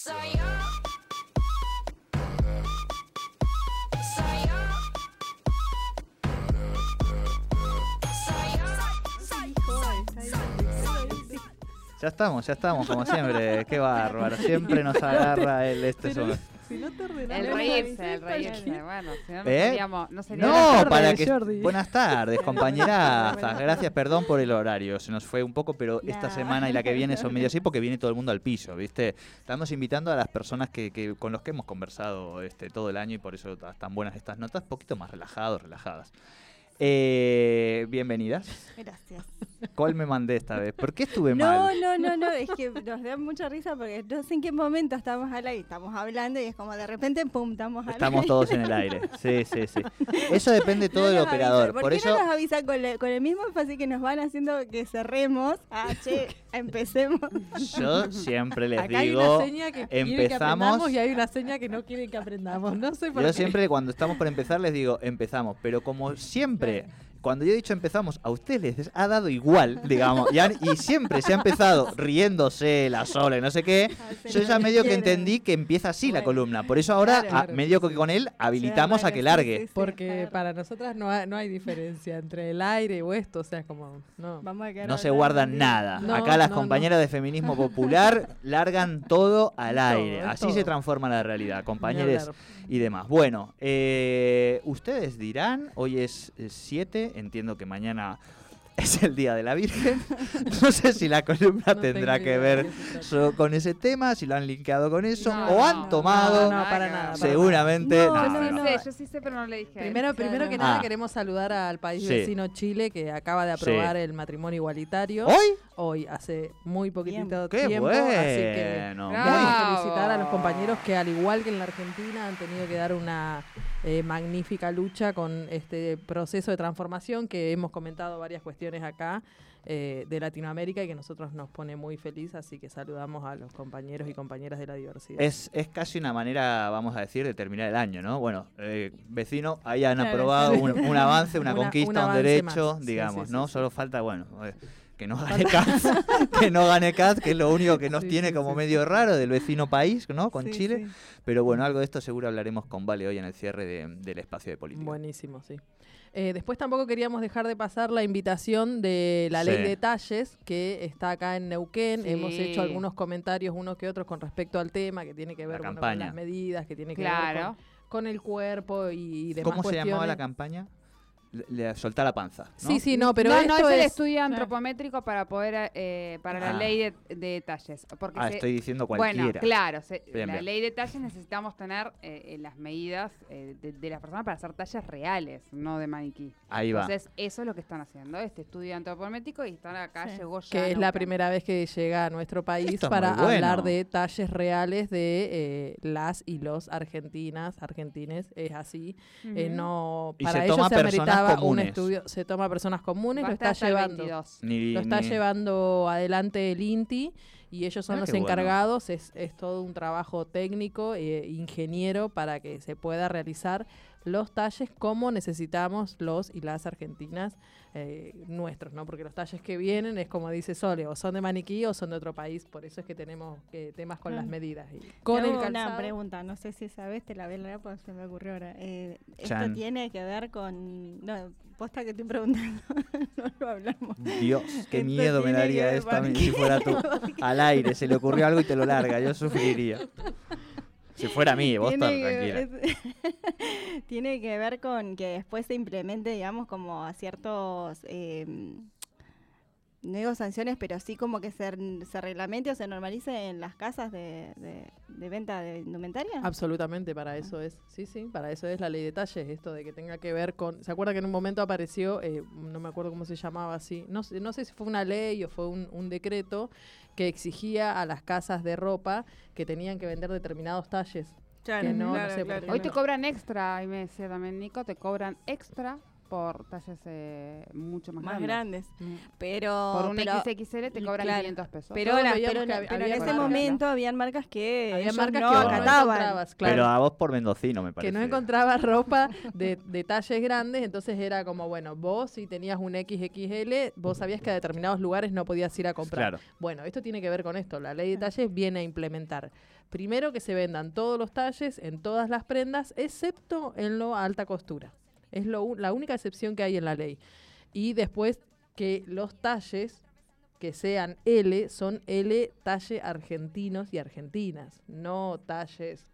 Soy yo. Ya estamos, ya estamos, como siempre. Qué bárbaro. Siempre nos agarra el este sobre. Si no te ordenás, El reírse, el reírse. Bueno, si no, no ¿Eh? seríamos. No, sería No, tarde para que. Jordi. Buenas tardes, compañeras. Gracias, perdón por el horario. Se nos fue un poco, pero esta semana y la que viene son medio así porque viene todo el mundo al piso, ¿viste? Estamos invitando a las personas que, que- con los que hemos conversado este todo el año y por eso están buenas estas notas, un poquito más relajados, relajadas. Eh, bienvenidas. Gracias. ¿Cuál me mandé esta vez? ¿Por qué estuve mal? No, no, no, no, es que nos da mucha risa porque no sé en qué momento estamos al aire, estamos hablando y es como de repente, pum, estamos al Estamos aire. todos en el aire. Sí, sí, sí. Eso depende todo No del operador. ¿Por, Por qué eso. no nos avisan con, el- con el mismo énfasis que nos van haciendo que cerremos? Ah, che, empecemos. Yo siempre les Acá hay digo, una seña que quieren que empezamos. aprendamos y hay una seña que no quieren que aprendamos. No sé por Yo qué. siempre cuando estamos por empezar les digo, empezamos, pero como siempre, Yeah. Cuando yo he dicho empezamos, a ustedes les ha dado igual, digamos, y, han- y siempre se ha empezado riéndose la sola y no sé qué, yo ya medio que entendí que empieza así la columna, por eso ahora Claro, a- claro, medio que con él habilitamos a que largue. Porque para nosotras no hay, no hay diferencia entre el aire o esto, o sea, como, no. Vamos a quedar No se hablando guardan de- nada. No, Acá las no, compañeras de feminismo popular largan todo al Todo, aire. Así todo. se transforma la realidad, Ni compañeros hablar. y demás. Bueno, eh, ustedes dirán, hoy es 7, entiendo que mañana es el Día de la Virgen. No sé si la columna No tendrá que ver so- con ese tema, si lo han linkeado con eso, No, o han tomado, no, no, para nada, para seguramente... No, no, Yo no, sí sé, yo sí sé, pero no le dije. Primero, primero que nada Ah. queremos saludar al país Sí. vecino Chile que acaba de Sí. aprobar el matrimonio igualitario ¿Hoy? hoy hace muy poquitito ¡Qué tiempo, bueno! así que queremos felicitar a los compañeros que al igual que en la Argentina han tenido que dar una eh, magnífica lucha con este proceso de transformación que hemos comentado varias cuestiones acá eh, de Latinoamérica y que nosotros nos pone muy feliz, así que saludamos a los compañeros y compañeras de la diversidad. Es, es casi una manera, vamos a decir, de terminar el año, ¿no? Bueno, eh, vecino, ahí han aprobado un, un avance, una Una- un conquista, un, avance derecho, más. Sí, digamos, sí, ¿no? sí, Solo falta, bueno, eh, que no gane Katz, que no gane que es lo único que nos Sí, tiene sí, como sí. medio raro del vecino país, ¿no? Con Sí, Chile. sí. Pero bueno, algo de esto seguro hablaremos con Vale hoy en el cierre de- del espacio de política. Buenísimo, sí. Eh, después tampoco queríamos dejar de pasar la invitación de la ley Sí. de talles que está acá en Neuquén. Sí. Hemos hecho algunos comentarios unos que otros con respecto al tema que tiene que ver bueno, con campaña. las medidas, que tiene que ver Claro. con, con el cuerpo y, demás ¿Cómo se llamaba la campaña? Le, le- soltar la panza. ¿no? Sí, sí, no, pero no, esto no, es el es... estudio antropométrico para poder, eh, para la Ah. ley de, de detalles. Porque Ah, se- estoy diciendo bueno, cualquiera. claro, se- Bien, la bien. ley de talles necesitamos tener eh, las medidas eh, de, de las personas para hacer talles reales, no de maniquí. Ahí va. Entonces, eso es lo que están haciendo, este estudio antropométrico y están acá, Sí. llegó ya. que es la primera vez que llega a nuestro país Esto para bueno. hablar de talles reales de eh, las y los argentinas, argentines, es así. Eh, Ujú. no, Y para se toma se un estudio, se toma personas comunes, lo está llevando. 22. Ni- Lo está ni- llevando adelante el INTI y ellos son Mirá los bueno. encargados. Es, es todo un trabajo técnico e ingeniero para que se pueda realizar los talles como necesitamos los y las argentinas eh, nuestros, ¿no? Porque los talles que vienen es como dice Sole, o son de maniquí o son de otro país, por eso es que tenemos eh, temas con las medidas. Y con Te el hago una calzado, pregunta, no sé si sabes, te la voy a leer porque se me ocurrió ahora. Eh, esto Chan. tiene que ver con... No, posta que estoy preguntando, no lo hablamos. Dios, qué Esto miedo me daría esto a mí si fuera tú. Al aire, se le ocurrió algo y te lo larga, yo sufriría. Si fuera a mí, vos estás Tiene que- tranquila. es- tiene que ver con que después se implemente, digamos, como a ciertos... eh, no digo sanciones, pero sí como que se, se reglamente o se normalice en las casas de, de- de venta de indumentaria. Absolutamente, para eso es. Sí, sí, para eso es la ley de talles, esto de que tenga que ver con... ¿Se acuerda que en un momento apareció, eh, no me acuerdo cómo se llamaba así, no sé, no sé si fue una ley o fue un, un decreto que exigía a las casas de ropa que tenían que vender determinados talles? que no, no sé, porque Hoy te cobran extra, y me decía también Nico, te cobran extra por talles eh, mucho más, más grandes. grandes. Pero, Por un pero, XXL te cobran claro, 500 pesos. pero, veíamos pero que no- había- pero en ese marcas. momento habían marcas que Había marcas no que no acataban. encontrabas, claro. Pero a vos por mendocino, me parece. que no encontraba ropa de, de talles grandes, entonces era como, bueno, vos si tenías un XXL, vos sabías que a determinados lugares no podías ir a comprar. Claro. Bueno, esto tiene que ver con esto. La ley de talles viene a implementar, primero, que se vendan todos los talles en todas las prendas, excepto en lo alta costura. Es lo, la única excepción que hay en la ley. Y después que los talles que sean L son L talle argentinos y argentinas, no talles,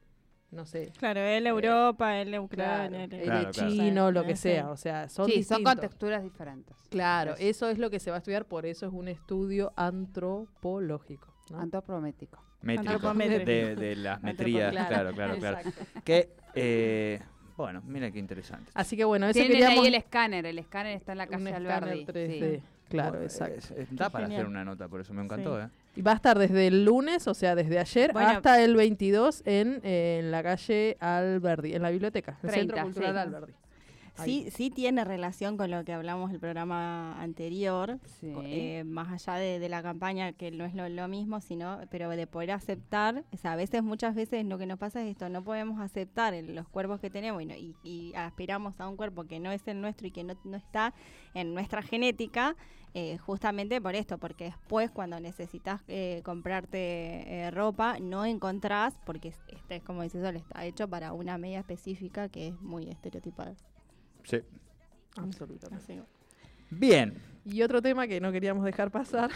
no sé, Claro, el Europa, el Claro, Ucrania. Claro, claro. chino, lo que sí. sea, o sea, son sí, son con texturas diferentes. Claro, Eso. eso es lo que se va a estudiar, por eso es un estudio antropológico. ¿no? Antropométrico. Métrico, Antropométrico. de, de las metrías, claro, claro, claro. Que, eh, bueno, mira qué interesante. Así que bueno, eso Tienen queríamos ahí el escáner, el escáner está en la calle Alberdi. 3D. sí. Claro, Oh, exacto. es- es- da para Genial. hacer una nota, por eso me encantó, ¿eh? Y va a estar desde el lunes, o sea, desde ayer, Bueno. hasta el 22 en, eh, en la calle Alberdi, en la biblioteca, el 30, Centro Cultural sí. Alberdi. Sí, sí tiene relación con lo que hablamos el programa anterior, Sí. eh, más allá de, de la campaña, que no es lo, lo mismo, sino, pero de poder aceptar, o sea, a veces, muchas veces lo que nos pasa es esto, no podemos aceptar el- los cuerpos que tenemos y, no- y- y aspiramos a un cuerpo que no es el nuestro y que no, no está en nuestra genética, eh, justamente por esto, porque después cuando necesitas eh, comprarte eh, ropa, no encontrás, porque es- este es como dice Sol, está hecho para una media específica que es muy estereotipada. Sí. Absolutamente. Bien, Y otro tema que no queríamos dejar pasar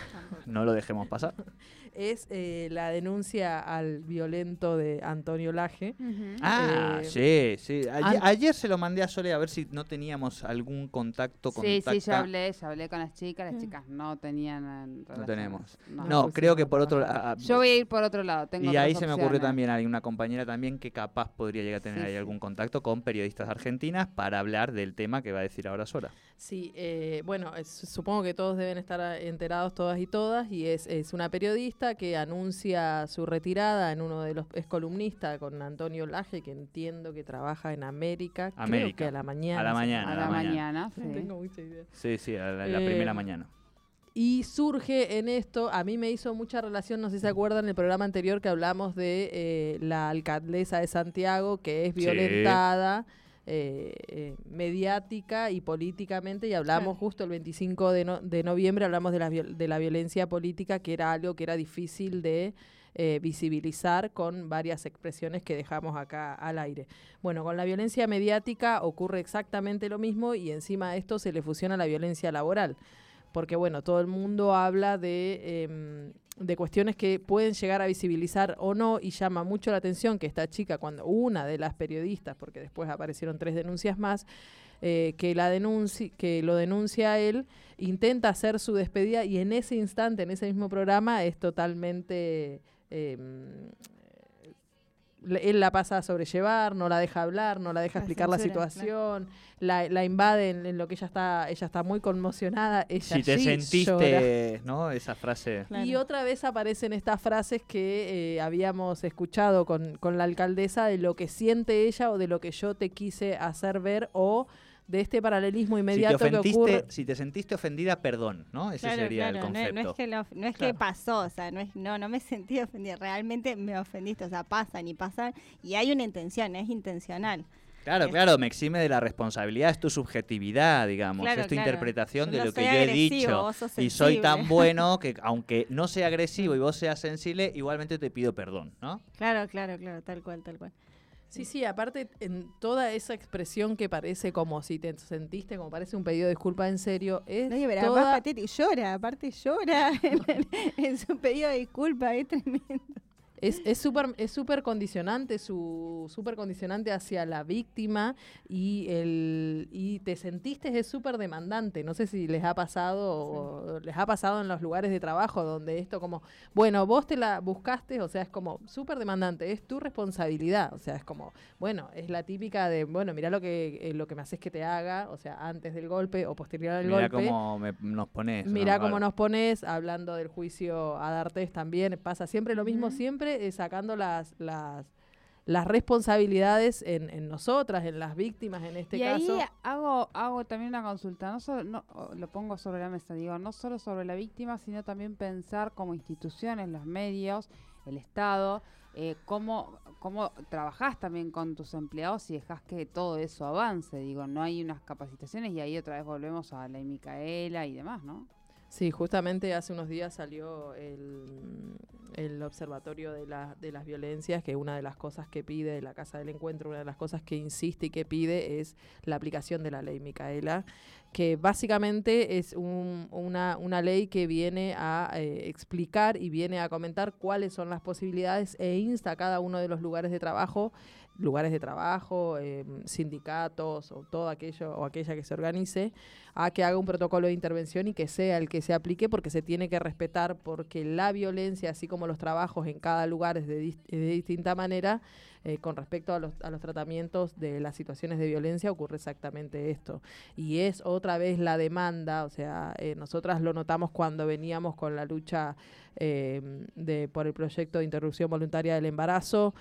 no lo dejemos pasar. es eh, la denuncia al violento de Antonio Laje. Ah, Eh, sí, sí. Ayer, se lo mandé a Sole a ver si no teníamos algún contacto con Sí, sí, ya hablé, ya hablé con las chicas, las chicas no tenían eh, No tenemos. No. No, pues creo sí, que por otro lado. Yo voy a ir por otro lado, tengo Y ahí se me ocurrió también, hay una compañera también que capaz podría llegar a tener Sí, ahí sí. algún contacto con periodistas argentinas para hablar del tema que va a decir ahora Sora. Sí, eh, bueno, es- supongo que todos deben estar eh, enterados, todas y todas, y es, es una periodista que anuncia su retirada en uno de los, es columnista con Antonio Laje, que entiendo que trabaja en América, creo América. que a la mañana. A la mañana. A a la la mañana. mañana, sí. No tengo mucha idea. Sí, sí, a la, la Eh, primera mañana. Y surge en esto, a mí me hizo mucha relación, no sé si se acuerdan, el programa anterior que hablamos de eh, la alcaldesa de Santiago, que es Sí. Eh, eh, mediática y políticamente, y hablamos Claro. justo el 25 de, no- de noviembre, hablamos de la, de la violencia política, que era algo que era difícil de eh, visibilizar con varias expresiones que dejamos acá al aire. Bueno, con la violencia mediática ocurre exactamente lo mismo y encima de esto se le fusiona la violencia laboral porque bueno, todo el mundo habla de, em, de cuestiones que pueden llegar a visibilizar o no y llama mucho la atención que esta chica, cuando una de las periodistas, porque después aparecieron tres denuncias más, eh, que, la denunci que lo denuncia a él, intenta hacer su despedida y en ese instante, en ese mismo programa, es totalmente... em, él la pasa a sobrellevar, no la deja hablar, no la deja La explicar la censura, situación, la, la invade en, en lo que ella está, ella está muy conmocionada, ella Si te llora. sentiste, ¿no? Esa frase. Claro. Y otra vez aparecen estas frases que eh, habíamos escuchado con, con la alcaldesa de lo que siente ella o de lo que yo te quise hacer ver o de este paralelismo Si te, inmediato que ocurre. si te sentiste ofendida, perdón, ¿no? Ese Claro, sería claro, el concepto. No, es que, lo- no es Claro. que pasó, o sea, no, es, no, no me sentí ofendida, realmente me ofendiste, o sea, pasan y pasan, y hay una intención, es intencional. Claro, claro, me exime de la responsabilidad, es tu subjetividad, digamos, Claro, es tu claro. interpretación Yo de no lo que yo he dicho. vos sos Y soy tan bueno que aunque no sea agresivo y vos seas sensible, igualmente te pido perdón, ¿no? Claro, claro, claro, tal cual, tal cual. Sí, sí, aparte en toda esa expresión que parece como si te sentiste, como parece un pedido de disculpa en serio, es Oye, pero toda- patético, llora, aparte llora en, en su pedido de disculpa, es tremendo. Es súper es súper condicionante, su súper condicionante hacia la víctima y el y te sentiste es súper demandante. No sé si les ha pasado o les ha pasado en los lugares de trabajo donde esto como, bueno, vos te la buscaste, o sea, es como súper demandante, es tu responsabilidad, o sea, es como, bueno, es la típica de, bueno, mira lo que eh, lo que me haces que te haga, o sea, antes del golpe o posterior al Mira golpe. cómo me- nos pones. ¿no? Mira cómo Claro. nos pones, hablando del juicio a D'Artes también, pasa siempre lo mismo, siempre eh, sacando las, las, las responsabilidades en, en nosotras, en las víctimas en este y caso. ahí hago, hago también una consulta, no solo, no, lo pongo sobre la mesa, digo, no solo sobre la víctima, sino también pensar como instituciones, los medios, el Estado, eh, cómo, cómo trabajás también con tus empleados y dejas que todo eso avance. Digo, no hay unas capacitaciones y ahí otra vez volvemos a la Micaela y demás, ¿no? Sí, justamente hace unos días salió el, el Observatorio de, la- de las Violencias, que una de las cosas que pide la Casa del Encuentro, una de las cosas que insiste y que pide es la aplicación de la ley Micaela, que básicamente es un- una, una ley que viene a eh, explicar y viene a comentar cuáles son las posibilidades e insta a cada uno de los lugares de trabajo lugares de trabajo, eh, sindicatos o todo aquello o aquella que se organice a que haga un protocolo de intervención y que sea el que se aplique porque se tiene que respetar porque la violencia, así como los trabajos en cada lugar es de distinta manera, eh, con respecto a los, a los tratamientos de las situaciones de violencia ocurre exactamente esto. Y es otra vez la demanda, o sea, eh, nosotras lo notamos cuando veníamos con la lucha eh, de, por el proyecto de interrupción voluntaria del embarazo,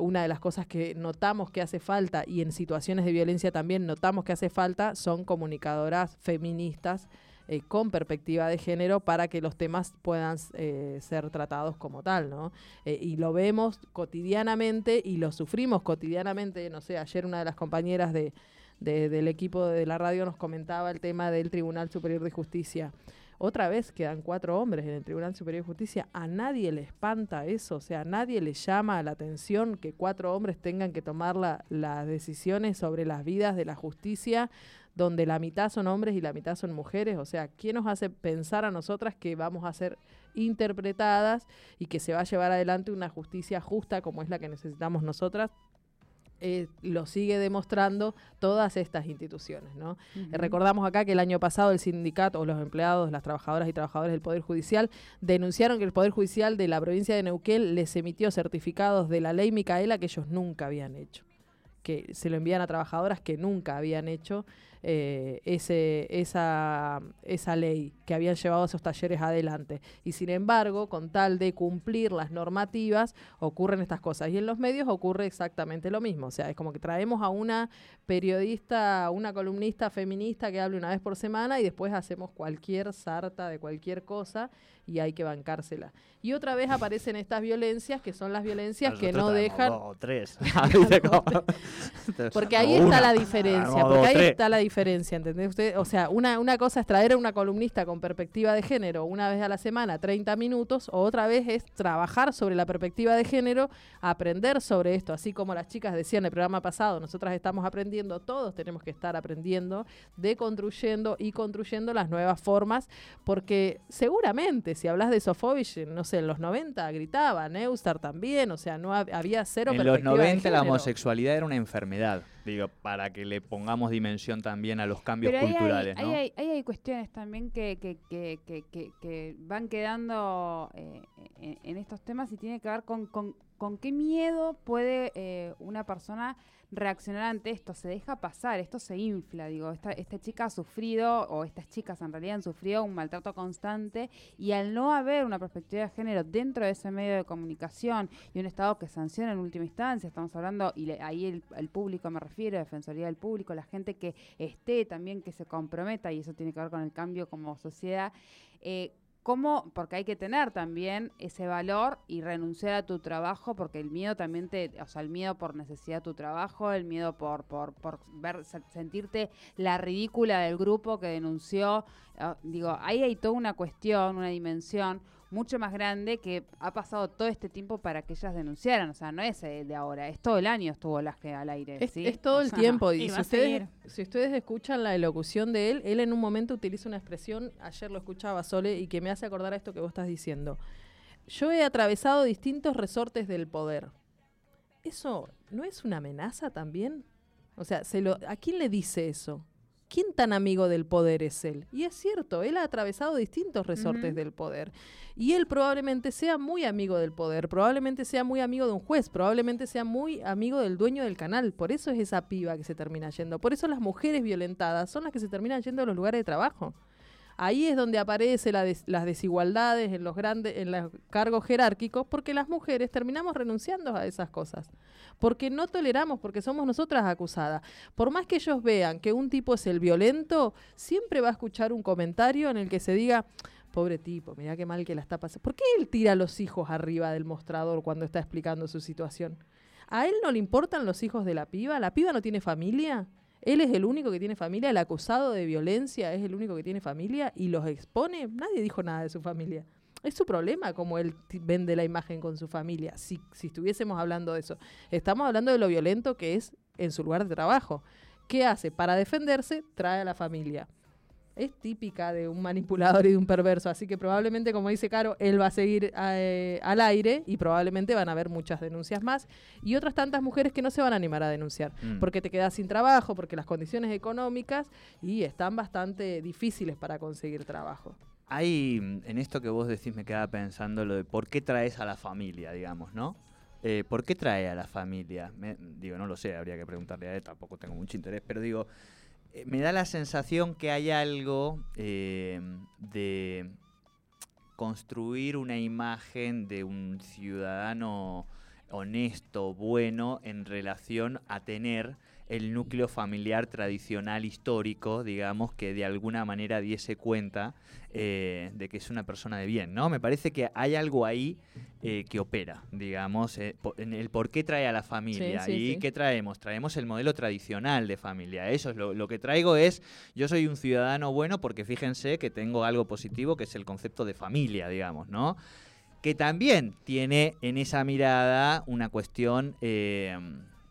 una de las cosas que notamos que hace falta y en situaciones de violencia también notamos que hace falta son comunicadoras feministas eh, con perspectiva de género para que los temas puedan eh, ser tratados como tal, ¿no? Eh, y lo vemos cotidianamente y lo sufrimos cotidianamente. No sé, ayer una de las compañeras de, de- del equipo de la radio nos comentaba el tema del Tribunal Superior de Justicia. Otra vez quedan cuatro hombres en el Tribunal Superior de Justicia. A nadie le espanta eso, o sea, a nadie le llama la atención que cuatro hombres tengan que tomar la- las decisiones sobre las vidas de la justicia, donde la mitad son hombres y la mitad son mujeres. O sea, ¿quién nos hace pensar a nosotras que vamos a ser interpretadas y que se va a llevar adelante una justicia justa como es la que necesitamos nosotras? Eh, lo sigue demostrando todas estas instituciones, ¿no? Eh, Recordamos acá que el año pasado el sindicato o los empleados, las trabajadoras y trabajadores del Poder Judicial denunciaron que el Poder Judicial de la provincia de Neuquén les emitió certificados de la ley Micaela que ellos nunca habían hecho, que se lo envían a trabajadoras que nunca habían hecho eh, ese, esa, esa ley, que habían llevado esos talleres adelante. Y sin embargo, con tal de cumplir las normativas, ocurren estas cosas. Y en los medios ocurre exactamente lo mismo. O sea, es como que traemos a una periodista, a una columnista feminista que hable una vez por semana y después hacemos cualquier sarta de cualquier cosa y hay que bancársela. Y otra vez aparecen estas violencias que son las violencias que no dejan... dos tres. ¿Viste cómo? Porque ahí Una. está la diferencia, porque ahí está la diferencia, ¿entendés usted? O sea, una, una cosa es traer a una columnista con perspectiva de género una vez a la semana, 30 minutos, o otra vez es trabajar sobre la perspectiva de género, aprender sobre esto, así como las chicas decían en el programa pasado, nosotras estamos aprendiendo, todos tenemos que estar aprendiendo, deconstruyendo y construyendo las nuevas formas, porque seguramente si hablas de Sofovich, no sé, en los 90 gritaba, Neustar también, o sea, no hab- había cero En los perspectiva de 90 la homosexualidad era una enfermedad, digo, para que le pongamos dimensión también a los cambios Pero hay- culturales, ahí ¿no? hay, hay cuestiones también que, que, que, que, que- que van quedando eh, en, en estos temas y tiene que ver con, con, con qué miedo puede eh, una persona reaccionar ante esto. Se deja pasar, esto se infla. Digo, esta, chica ha sufrido, o estas chicas en realidad han sufrido un maltrato constante y al no haber una perspectiva de género dentro de ese medio de comunicación y un Estado que sanciona en última instancia, estamos hablando, y le- ahí el, el público me refiero, Defensoría del Público, la gente que esté también, que se comprometa, y eso tiene que ver con el cambio como sociedad, eh, cómo, porque hay que tener también ese valor y renunciar a tu trabajo, porque el miedo también te, o sea, el miedo por necesidad de tu trabajo, el miedo por, por, por ver, se- sentirte la ridícula del grupo que denunció, ah, digo, ahí hay toda una cuestión, una dimensión mucho más grande que ha pasado todo este tiempo para que ellas denunciaran, o sea, no es eh, de ahora, es todo el año estuvo las que al aire, Es, ¿sí? es todo O el sea, tiempo. Y y si ustedes, si ustedes escuchan la elocución de él, él en un momento utiliza una expresión, ayer lo escuchaba Sole, y que me hace acordar a esto que vos estás diciendo. Yo he atravesado distintos resortes del poder. ¿Eso no es una amenaza también? O sea, se lo, ¿a quién le dice eso? ¿Quién tan amigo del poder es él? Y es cierto, él ha atravesado distintos resortes del poder. Y él probablemente sea muy amigo del poder, probablemente sea muy amigo de un juez, probablemente sea muy amigo del dueño del canal. Por eso es esa piba que se termina yendo. Por eso las mujeres violentadas son las que se terminan yendo a los lugares de trabajo. Ahí es donde aparecen las desigualdades en los grandes, en los cargos jerárquicos, porque las mujeres terminamos renunciando a esas cosas. Porque no toleramos, porque somos nosotras acusadas. Por más que ellos vean que un tipo es el violento, siempre va a escuchar un comentario en el que se diga, pobre tipo, mira qué mal que la está pasando. ¿Por qué él tira a los hijos arriba del mostrador cuando está explicando su situación? ¿A él no le importan los hijos de la piba? ¿La piba no tiene familia? Él es el único que tiene familia, el acusado de violencia es el único que tiene familia y los expone. Nadie dijo nada de su familia. Es su problema como él vende la imagen con su familia, si, si estuviésemos hablando de eso. Estamos hablando de lo violento que es en su lugar de trabajo. ¿Qué hace? Para defenderse, trae a la familia. Es típica de un manipulador y de un perverso, así que probablemente, como dice Caro, él va a seguir eh, al aire y probablemente van a haber muchas denuncias más y otras tantas mujeres que no se van a animar a denunciar Mm. porque te quedas sin trabajo, porque las condiciones económicas y están bastante difíciles para conseguir trabajo. Hay, mm, en esto que vos decís, me quedaba pensando lo de por qué traes a la familia, digamos, ¿no? Eh, ¿Por qué trae a la familia? Me- digo, no lo sé, habría que preguntarle a él, tampoco tengo mucho interés, pero digo, eh, me da la sensación que hay algo eh, de construir una imagen de un ciudadano honesto, bueno, en relación a tener el núcleo familiar tradicional histórico, digamos, que de alguna manera diese cuenta eh, de que es una persona de bien, ¿no? Me parece que hay algo ahí eh, que opera, digamos, eh, en el por qué trae a la familia. sí, ¿Y sí. qué traemos? Traemos el modelo tradicional de familia. Eso es lo, lo que traigo es, yo soy un ciudadano bueno porque fíjense que tengo algo positivo que es el concepto de familia, digamos, ¿no? que también tiene en esa mirada una cuestión, eh,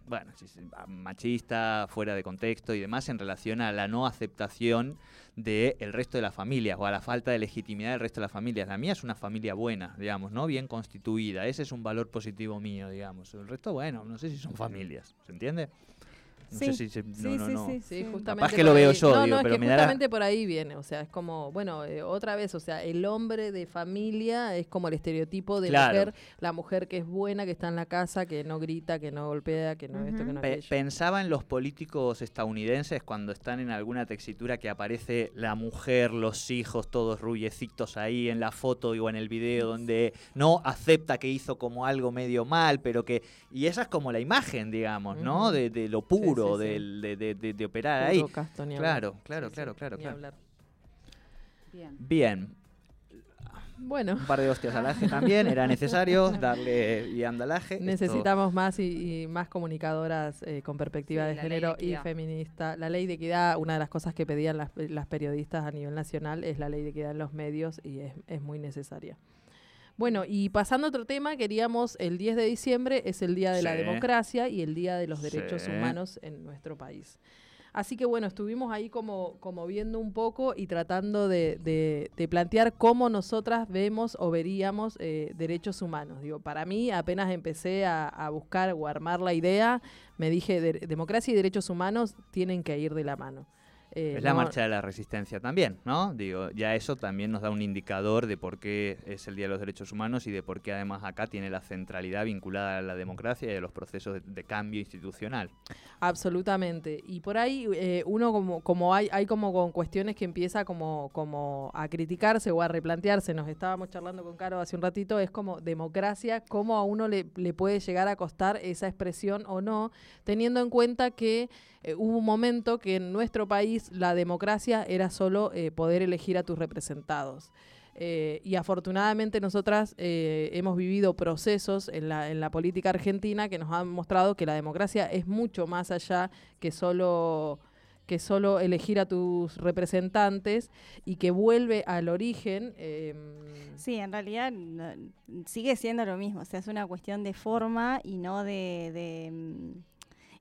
bueno, sí, machista, fuera de contexto y demás, en relación a la no aceptación del resto de las familias o a la falta de legitimidad del resto de las familias. La mía es una familia buena, digamos, ¿no? Bien constituida. Ese es un valor positivo mío, digamos. El resto, bueno, no sé si son familias, ¿se entiende? No sé si se- no, sí, no, sí, no. sí, Sí, sí. justamente. Capaz que lo veo ahí- yo, no, digo, no, es pero que me da la- justamente por ahí viene. O sea, es como, bueno, eh, otra vez, o sea, el hombre de familia es como el estereotipo de Claro. mujer, la mujer que es buena, que está en la casa, que no grita, que no golpea, que no esto, que no Pe- aquello. pensaba en los políticos estadounidenses cuando están en alguna textura que aparece la mujer, los hijos, todos rullecitos ahí en la foto o en el video donde no acepta que hizo como algo medio mal, pero que... Y esa es como la imagen, digamos, ¿no? De lo puro, sí, sí. del- de, de- de- de operar Puro ahí. casto, ni hablar. Claro, claro, Sí, claro, sí, claro, ni claro. hablar. Bien. Bien, Bueno, un par de hostias al aje también, era necesario darle y andalaje. Esto- necesitamos más y, y más comunicadoras eh, con perspectiva Sí, de género y feminista. La ley de equidad, una de las cosas que pedían las, las periodistas a nivel nacional es la ley de equidad en los medios y es, es muy necesaria. Bueno, y pasando a otro tema, queríamos, el 10 de diciembre es el Día de la. Democracia y el Día de los Derechos Sí. Humanos en nuestro país. Así que bueno, estuvimos ahí como, como viendo un poco y tratando de, de- de plantear cómo nosotras vemos o veríamos eh, derechos humanos. Digo, para mí apenas empecé a, a buscar o a armar la idea, me dije, "De- democracia y derechos humanos tienen que ir de la mano. Eh, Es la no- marcha de la resistencia también, ¿no? Digo, ya eso también nos da un indicador de por qué es el Día de los Derechos Humanos y de por qué además acá tiene la centralidad vinculada a la democracia y a los procesos de, de cambio institucional. Absolutamente. Y por ahí eh, uno como, como hay, hay como con cuestiones que empieza como, como a criticarse o a replantearse. Nos estábamos charlando con Caro hace un ratito, es como democracia, cómo a uno le, le puede llegar a costar esa expresión o no, teniendo en cuenta que eh, hubo un momento que en nuestro país la democracia era solo eh, poder elegir a tus representados. Eh, y afortunadamente nosotras eh, hemos vivido procesos en la, en la política argentina que nos han mostrado que la democracia es mucho más allá que solo que solo elegir a tus representantes y que vuelve al origen. em, Sí, en realidad sigue siendo lo mismo, o sea, es una cuestión de forma y no de, mm,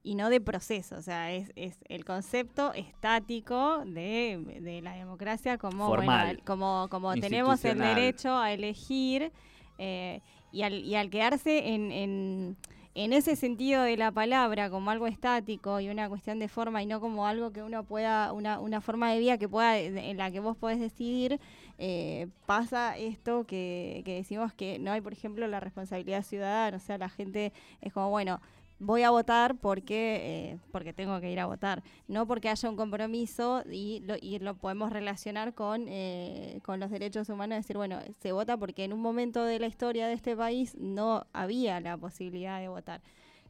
y no de proceso, o sea, es, es el concepto estático de, de la democracia como bueno, Formal. el- como, como tenemos el derecho a elegir eh, y, al, y al quedarse en, en, en ese sentido de la palabra como algo estático y una cuestión de forma y no como algo que uno pueda, una, una forma de vida que pueda, en la que vos podés decidir, eh, pasa esto que, que decimos que no hay, por ejemplo, la responsabilidad ciudadana, o sea, la gente es como, bueno, voy a votar porque, eh, porque tengo que ir a votar, no porque haya un compromiso y lo, y lo podemos relacionar con, eh, con los derechos humanos, decir, bueno, se vota porque en un momento de la historia de este país no había la posibilidad de votar.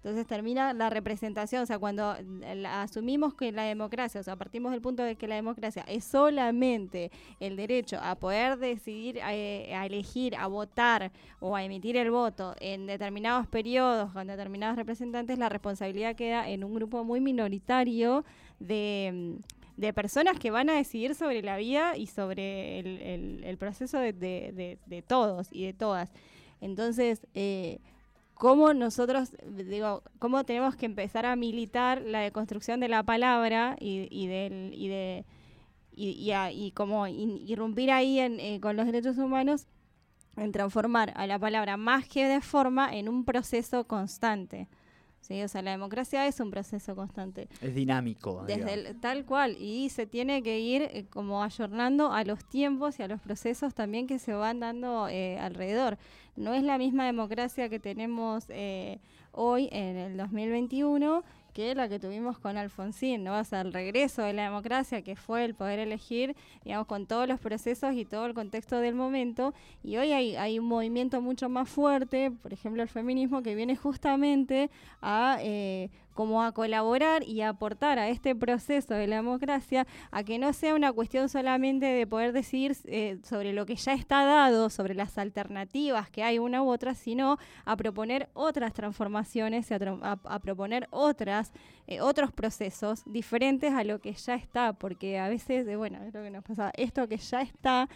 Entonces termina la representación, o sea, cuando la- asumimos que la democracia, o sea, partimos del punto de que la democracia es solamente el derecho a poder decidir, eh, a elegir, a votar o a emitir el voto en determinados periodos con determinados representantes, la responsabilidad queda en un grupo muy minoritario de, personas que van a decidir sobre la vida y sobre el, proceso de- de todos y de todas. Entonces, eh, cómo nosotros, digo, cómo tenemos que empezar a militar la deconstrucción de la palabra y, y y de y, y, a- y como irrumpir ahí en, eh, con los derechos humanos en transformar a la palabra más que de forma en un proceso constante. ¿Sí? O sea, la democracia es un proceso constante. Es dinámico. Desde el- tal cual, y se tiene que ir eh, como ayornando a los tiempos y a los procesos también que se van dando eh, alrededor. No es la misma democracia que tenemos eh, hoy en el 2021 que la que tuvimos con Alfonsín, ¿no? O sea, el regreso de la democracia, que fue el poder elegir, digamos, con todos los procesos y todo el contexto del momento. Y hoy hay, un movimiento mucho más fuerte, por ejemplo, el feminismo, que viene justamente a eh, como a colaborar y a aportar a este proceso de la democracia a que no sea una cuestión solamente de poder decidir eh, sobre lo que ya está dado, sobre las alternativas que hay una u otra, sino a proponer otras transformaciones y a, proponer otras, eh, otros procesos diferentes a lo que ya está, porque a veces, eh, bueno, es lo que nos pasa, esto que ya está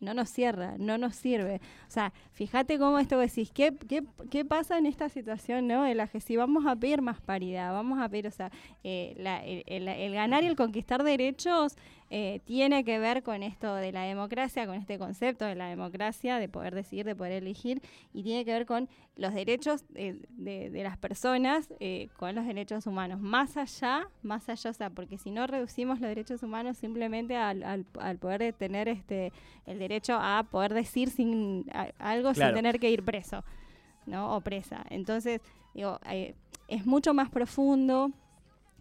no nos cierra, no nos sirve. O sea, fíjate cómo esto decís, ¿qué, qué, qué pasa en esta situación, no? De la que si vamos a pedir más paridad, vamos a pedir, o sea, eh, la- el, el- el ganar y el conquistar derechos eh, tiene que ver con esto de la democracia, con este concepto de la democracia, de poder decidir, de poder elegir, y tiene que ver con los derechos eh, de, de las personas, eh, con los derechos humanos. Más allá, más allá, o sea, porque si no reducimos los derechos humanos simplemente al, al, al poder de tener este el derecho a poder decir sin a- algo Claro. sin tener que ir preso, ¿no? O presa. Entonces, digo, eh, es mucho más profundo,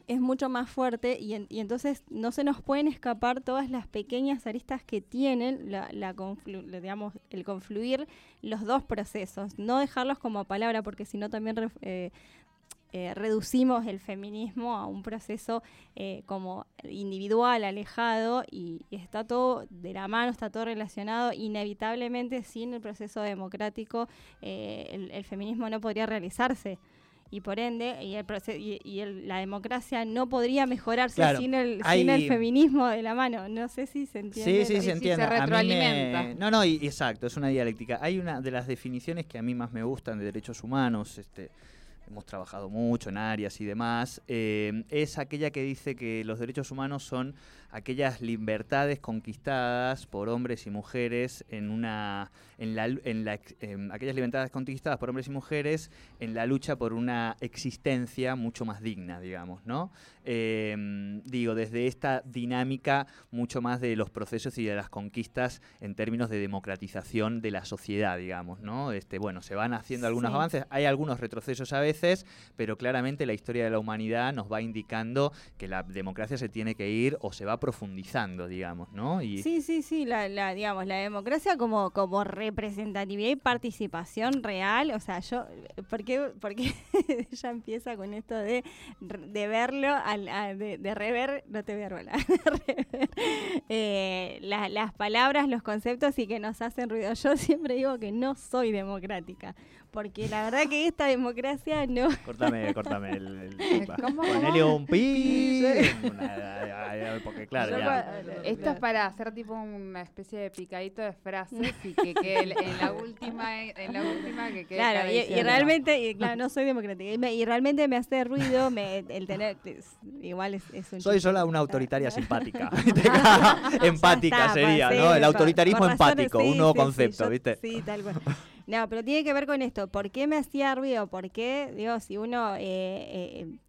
es mucho más fuerte y, en- y entonces no se nos pueden escapar todas las pequeñas aristas que tienen la, la conflu- digamos, el confluir los dos procesos, no dejarlos como palabra porque si no también eh, eh, reducimos el feminismo a un proceso eh, como individual, alejado, y, está todo de la mano, está todo relacionado. Inevitablemente, sin el proceso democrático, eh, el feminismo no podría realizarse. Y por ende, y, el proce- y, y el- la democracia no podría mejorarse Claro, sin, el, hay- sin el feminismo de la mano. No sé si se entiende. Sí, sí, se se entiende. A mí me- retroalimenta. No, no, y- exacto, es una dialéctica. Hay una de las definiciones que a mí más me gustan de derechos humanos, este, hemos trabajado mucho en áreas y demás, eh, es aquella que dice que los derechos humanos son aquellas libertades conquistadas por hombres y mujeres en una en la, en la em, aquellas libertades conquistadas por hombres y mujeres en la lucha por una existencia mucho más digna, digamos, ¿no? Em, digo, desde esta dinámica mucho más de los procesos y de las conquistas en términos de democratización de la sociedad, digamos, ¿no? Este, bueno, se van haciendo algunos Sí. avances, hay algunos retrocesos a veces, pero claramente la historia de la humanidad nos va indicando que la democracia se tiene que ir o se va profundizando, digamos, ¿no? Y Sí, sí, sí, la, la, digamos, la democracia como, como representatividad y participación real, o sea, yo, ¿por qué, por qué ella empieza con esto de, de verlo a de, rever, no te voy a rever, eh, la- las palabras, los conceptos y que nos hacen ruido. Yo siempre digo que no soy democrática, porque la verdad que esta democracia no... Cortame, cortame el. el ¿Cómo, Ponele un pi. porque claro, Yo ya. Esto es para hacer tipo una especie de picadito de frases y que quede en la última, en la última que quede Claro, y, realmente, y, claro, no soy democrática, y, me- y realmente me hace ruido me, el tener, es- igual es, es un Soy sola una autoritaria simpática. Empática está, sería, pues, ¿no? sí, El autoritarismo empático, sí, un nuevo sí, sí, concepto, yo- ¿viste? Sí, tal cual. No, pero tiene que ver con esto. ¿Por qué me hacía ruido? ¿Por qué, digo, si uno, eh, eh,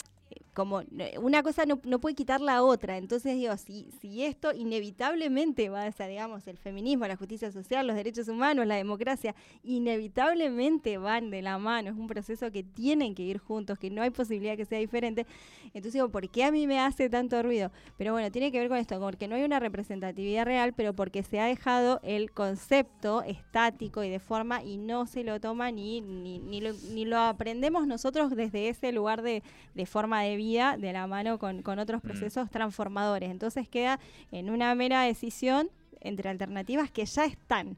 como, una cosa no, no puede quitar la otra. Entonces, digo, si, si esto inevitablemente va a ser, digamos, el feminismo, la justicia social, los derechos humanos, la democracia, inevitablemente van de la mano. Es un proceso que tienen que ir juntos, que no hay posibilidad que sea diferente. Entonces, digo, ¿por qué a mí me hace tanto ruido? Pero bueno, tiene que ver con esto, porque no hay una representatividad real, pero porque se ha dejado el concepto estático y de forma y no se lo toma ni, ni, ni lo aprendemos nosotros desde ese lugar de, de forma de vida, de la mano con, con otros Mm. procesos transformadores. Entonces queda en una mera decisión entre alternativas que ya están.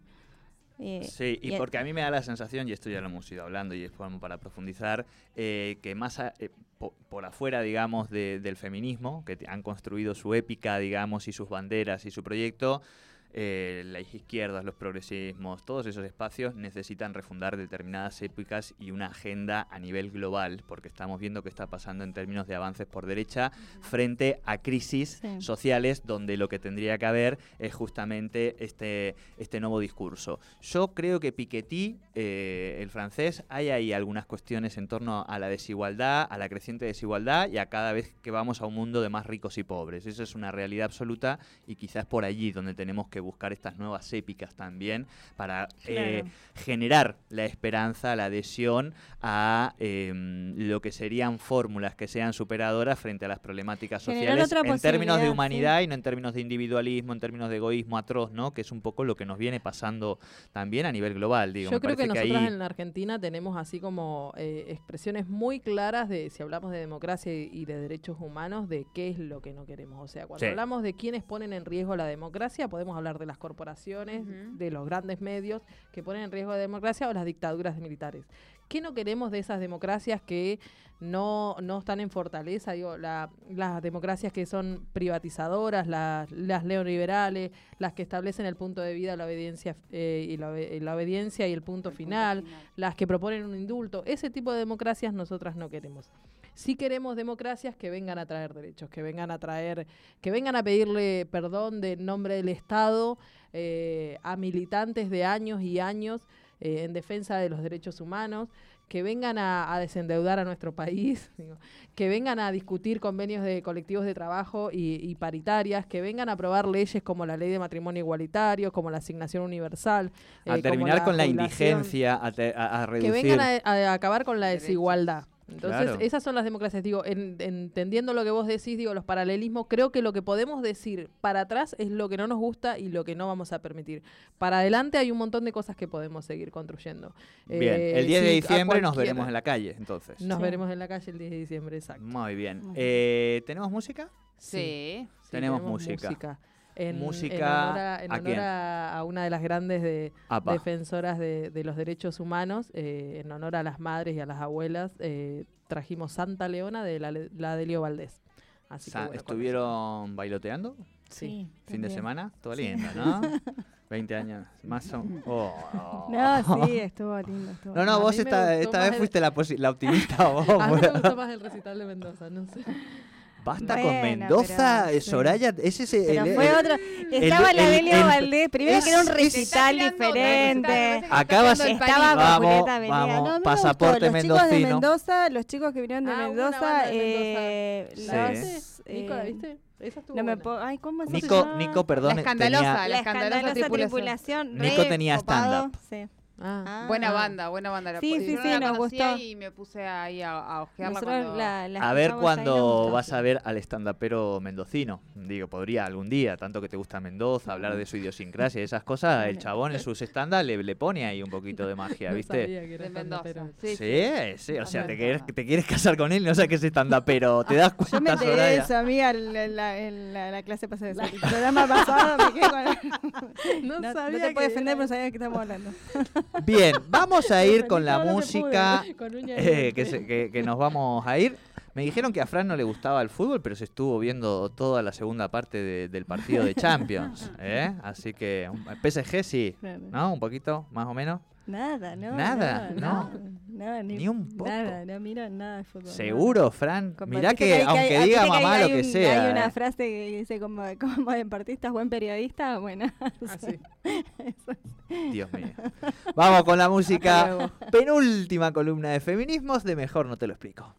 Eh, Sí, y y- porque a mí me da la sensación, y esto ya lo hemos ido hablando y es para profundizar, eh, que más a- eh, po- por afuera, digamos, de- del feminismo, que han construido su épica, digamos, y sus banderas y su proyecto, eh, las izquierdas, los progresismos, todos esos espacios necesitan refundar determinadas épicas y una agenda a nivel global, porque estamos viendo qué está pasando en términos de avances por derecha frente a crisis Sí. sociales donde lo que tendría que haber es justamente este, este nuevo discurso. Yo creo que Piketty, eh, el francés, hay ahí algunas cuestiones en torno a la desigualdad, a la creciente desigualdad y a cada vez que vamos a un mundo de más ricos y pobres. Eso es una realidad absoluta y quizás por allí donde tenemos que buscar estas nuevas épicas también para eh, generar la esperanza, la adhesión a eh, lo que serían fórmulas que sean superadoras frente a las problemáticas sociales en términos de sí. humanidad y no en términos de individualismo, en términos de egoísmo atroz, ¿no? Que es un poco lo que nos viene pasando también a nivel global, digo. Yo Me creo que parece nosotros ahí- en la Argentina tenemos así como eh, expresiones muy claras de, si hablamos de democracia y, y de derechos humanos, de qué es lo que no queremos. O sea, cuando Sí. hablamos de quiénes ponen en riesgo la democracia, podemos hablar de las corporaciones, de los grandes medios que ponen en riesgo la democracia o las dictaduras militares. ¿Qué no queremos de esas democracias que no, no están en fortaleza? Digo, la- las democracias que son privatizadoras, las, las neoliberales, las que establecen el punto de vida, la obediencia eh, y la, obe- la obediencia y el punto El punto final, las que proponen un indulto. Ese tipo de democracias nosotras no queremos. Sí queremos democracias que vengan a traer derechos, que vengan a traer, que vengan a pedirle perdón de en nombre del Estado eh, a militantes de años y años eh, en defensa de los derechos humanos, que vengan a, a desendeudar a nuestro país, digo, que vengan a discutir convenios de colectivos de trabajo y, y paritarias, que vengan a aprobar leyes como la ley de matrimonio igualitario, como la asignación universal, a eh, como terminar con la indigencia, a, te- a- a que reducir... vengan a, a acabar con la desigualdad. Entonces, Claro. esas son las democracias. Digo, en- entendiendo lo que vos decís, digo, los paralelismos, creo que lo que podemos decir para atrás es lo que no nos gusta y lo que no vamos a permitir. Para adelante hay un montón de cosas que podemos seguir construyendo. Bien, Eh, el 10 de sí, diciembre nos veremos en la calle, entonces. Nos Sí. veremos en la calle el 10 de diciembre, exacto. Muy bien. Eh, ¿Tenemos música? Sí. Sí, Tenemos música. En, Música, en honor, a, en ¿a honor a- a una de las grandes de, defensoras de, de los derechos humanos, eh, en honor a las madres y a las abuelas, eh, trajimos Santa Leona de la, la Delio Valdés. Así que, bueno, ¿Estuvieron bailoteando? Sí. Fin de semana, todo Sí. lindo, ¿no? 20 años, más o oh. No, sí, estuvo lindo. Estuvo No, no, A vos esta, esta vez el- fuiste la, posi- la optimista vos. A mí me gustó más el recital de Mendoza, no sé. Basta con Mendoza, pero, eh. Soraya, ese es el, fue el- otro. Estaba la el- Delio el- Valdés. Primero que era un recital diferente. Acabas- Estaba. Vamos, vamos, No, me pasaporte gustó. Los chicos de. Mendoza, los chicos que vinieron de Ah, Mendoza, de eh, Mendoza. los, Sí. eh, Nico, ¿la viste? Esa No me ay, ¿cómo Nico? Nico, perdón, La escandalosa, tenía, la La escandalosa tripulación. tripulación. Nico tenía copado, stand-up. Sí. Ah. Buena Ah. banda, buena banda. La Sí, sí, yo no sí, la nos conocía gustó. Y me puse ahí a, a ojearla cuando... la- la A ver gustó. vas a ver al estandapero mendocino. Digo, podría algún día, tanto que te gusta Mendoza, hablar de su idiosincrasia y esas cosas. El chabón en sus stand le, le pone ahí un poquito de magia, No ¿viste? sabía que era De Mendoza. Sí, Sí, sí, o sea, te quieres, te quieres casar con él no sabes que es estandapero. ¿Te das cuenta, Yo me enteré de eso, amiga, en la, en la- en la- la clase pasada. El programa pasado me quedé con... No, No, sabía no te puedo defender, era- pero sabía de qué estamos hablando. Bien, vamos a ir con la música con eh, diente. que, se- que- que nos vamos a ir. Me dijeron que a Fran no le gustaba el fútbol, pero se estuvo viendo toda la segunda parte de- del partido de Champions. ¿eh? Así que PSG sí. ¿no? Un poquito, más o menos. Nada, no. Nada, no. Nada, Ni un poco. Nada, no miro nada de fútbol. ¿Seguro, Fran? Mirá que, hay- aunque hay- diga que mamá hay lo que un- sea. Hay una frase que dice como, como deportista, buen periodista, bueno. Ah, sí. Dios mío. Vamos con la música. Penúltima columna de feminismos de Mejor No Te Lo Explico.